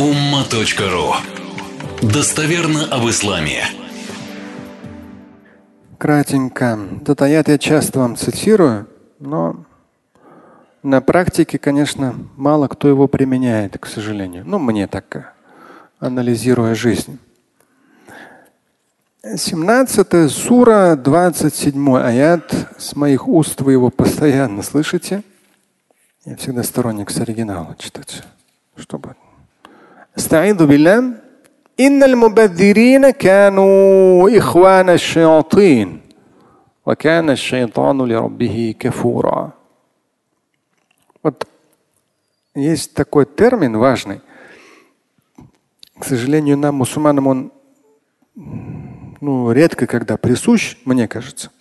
umma.ru Достоверно об исламе. Кратенько. Этот аят я часто вам цитирую, но на практике, конечно, мало кто его применяет, к сожалению. Ну, мне так, анализируя жизнь. 17 сура, 27 аят. С моих уст вы его постоянно слышите. Я всегда сторонник с оригинала читать, чтобы. استعيذ بالله إن المبذرين كانوا إخوان الشياطين وكان الشيطان لربه كفورا. Вот есть такой термин важный. К сожалению, нам, мусульманам, он ну, редко когда присущ, мне кажется.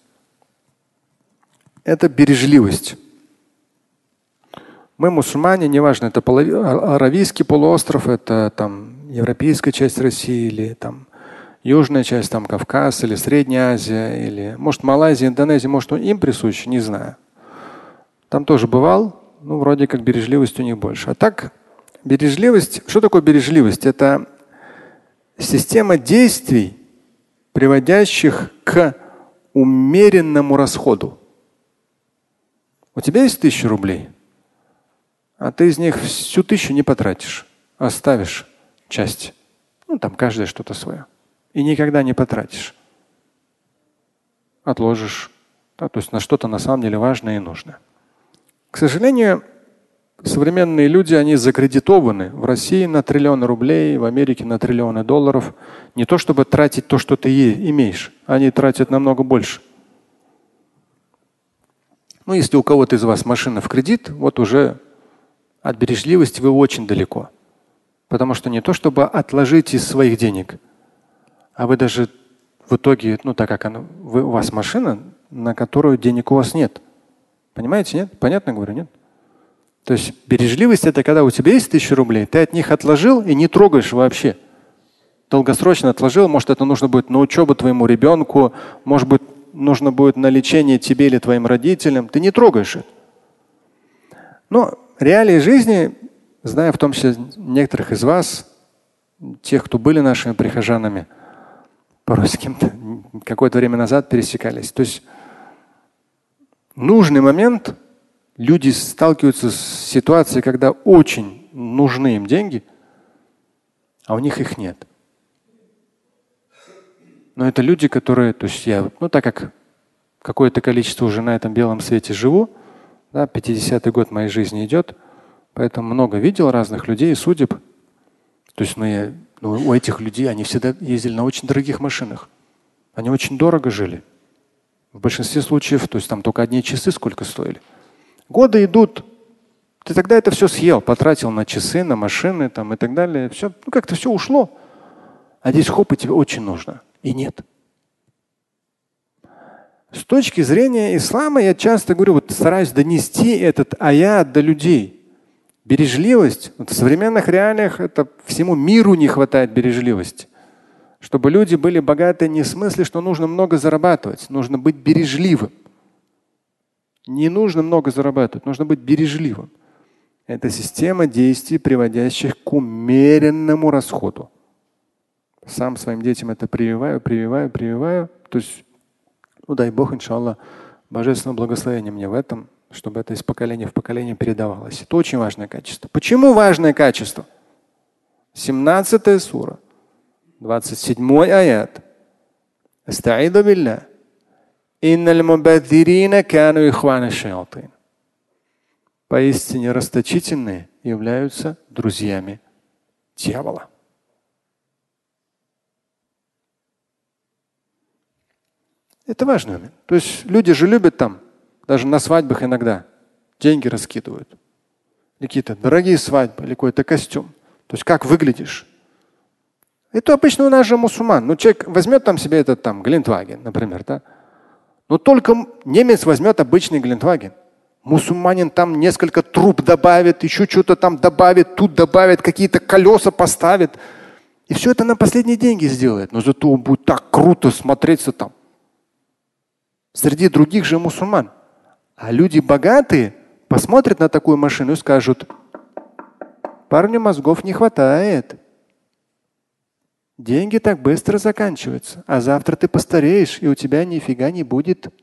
Это бережливость. Мы мусульмане, неважно, это Аравийский полуостров, это там европейская часть России или там южная часть, там Кавказ или Средняя Азия, или может Малайзия, Индонезия, может им присущ, не знаю. Там тоже бывал, ну вроде как бережливость у них больше. А так бережливость, что такое бережливость? Это система действий, приводящих к умеренному расходу. У тебя есть тысяча рублей, а ты из них всю тысячу не потратишь, оставишь часть. Ну, там каждое что-то свое. И никогда не потратишь. Отложишь. Да, то есть на что-то на самом деле важное и нужное. К сожалению, современные люди, они закредитованы в России на триллионы рублей, в Америке на триллионы долларов. Не то чтобы тратить то, что ты имеешь, они тратят намного больше. Ну, если у кого-то из вас машина в кредит, вот уже от бережливости вы очень далеко. Потому что не то, чтобы отложить из своих денег, а вы даже в итоге, ну так как она, вы, у вас машина, на которую денег у вас нет. Понимаете, нет? Понятно говорю, нет? То есть бережливость это когда у тебя есть тысяча рублей, ты от них отложил и не трогаешь вообще. Долгосрочно отложил, может это нужно будет на учебу твоему ребенку, может быть нужно будет на лечение тебе или твоим родителям, ты не трогаешь это. Но реалии жизни, зная в том числе некоторых из вас, тех, кто были нашими прихожанами, порой с кем-то какое-то время назад пересекались. То есть нужный момент люди сталкиваются с ситуацией, когда очень нужны им деньги, а у них их нет. Но это люди, которые, то есть я, ну так как какое-то количество уже на этом белом свете живу, да, 50-й год моей жизни идет, поэтому много видел разных людей, судеб. То есть ну, я, ну, у этих людей они всегда ездили на очень дорогих машинах. Они очень дорого жили. В большинстве случаев, то есть там только одни часы сколько стоили. Годы идут, ты тогда это все съел, потратил на часы, на машины там, и так далее. Все, ну как-то все ушло. А здесь хоп, и тебе очень нужно. И нет. С точки зрения ислама я часто говорю, вот стараюсь донести этот аят до людей. Бережливость. Вот в современных реалиях это всему миру не хватает бережливости. Чтобы люди были богаты не в смысле, что нужно много зарабатывать, нужно быть бережливым. Не нужно много зарабатывать, нужно быть бережливым. Это система действий, приводящих к умеренному расходу. Сам своим детям это прививаю, прививаю, прививаю. То есть ну дай Бог, иншаллах, божественное благословение мне в этом, чтобы это из поколения в поколение передавалось. Это очень важное качество. Почему важное качество? 17 сура, 27 аят. Астаиду билля. Поистине расточительные являются друзьями дьявола. Это важный момент. То есть люди же любят там, даже на свадьбах иногда, деньги раскидывают. Какие-то дорогие свадьбы или какой-то костюм. То есть как выглядишь. Это обычно у нас же мусульман. Ну, человек возьмет там себе этот там Глинтваген, например, да? Но только немец возьмет обычный Глинтваген. Мусульманин там несколько труб добавит, еще что-то там добавит, тут добавит, какие-то колеса поставит. И все это на последние деньги сделает. Но зато он будет так круто смотреться там среди других же мусульман. А люди богатые посмотрят на такую машину и скажут, Парню мозгов не хватает. Деньги так быстро заканчиваются, а завтра ты постареешь, и у тебя нифига не будет.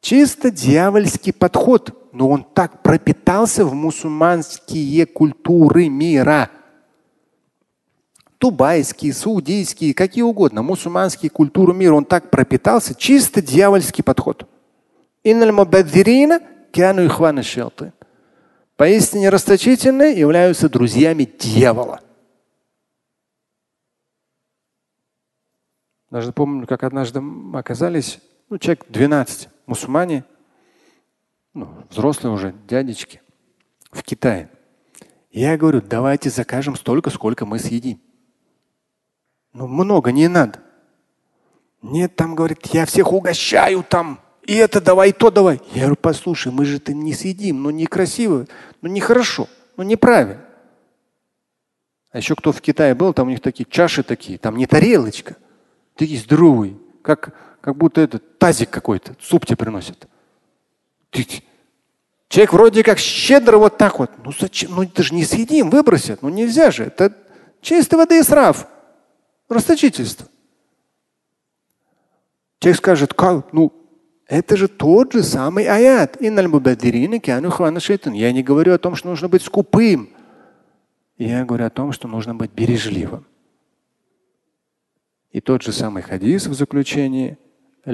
Чисто дьявольский подход, но он так пропитался в мусульманские культуры мира. Дубайские, саудийские, какие угодно, мусульманские культуры мира, он так пропитался, чисто дьявольский подход. Поистине расточительные являются друзьями дьявола. Даже помню, как однажды мы оказались, ну, человек 12, мусульмане, ну, взрослые уже, дядечки, в Китае. Я говорю, давайте закажем столько, сколько мы съедим. Ну, много не надо. Нет, там говорит, я всех угощаю там. И это давай, то давай. Я говорю, послушай, мы же это не съедим, ну некрасиво, ну нехорошо, ну неправильно. А еще кто в Китае был, там у них такие чаши такие, там не тарелочка, такие здоровые, как, как будто этот тазик какой-то, суп тебе приносят. Ты, человек вроде как щедро вот так вот. Ну зачем? Ну это же не съедим, выбросят. Ну нельзя же. Это чистой воды и срав. Расточительство. Человек скажет, как? Ну, это же тот же самый аят. Я не говорю о том, что нужно быть скупым. Я говорю о том, что нужно быть бережливым. И тот же самый хадис в заключении. То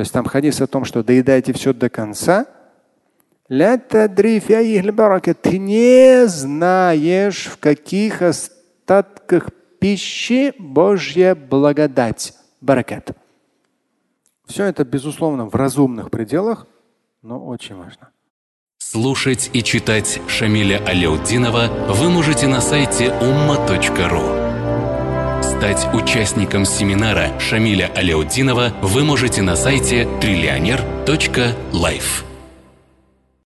есть там хадис о том, что доедайте все до конца. Ты не знаешь, в каких остатках пищи Божья благодать. Баракат. Все это, безусловно, в разумных пределах, но очень важно. Слушать и читать Шамиля Аляутдинова вы можете на сайте umma.ru. Стать участником семинара Шамиля Аляутдинова вы можете на сайте триллионер.life.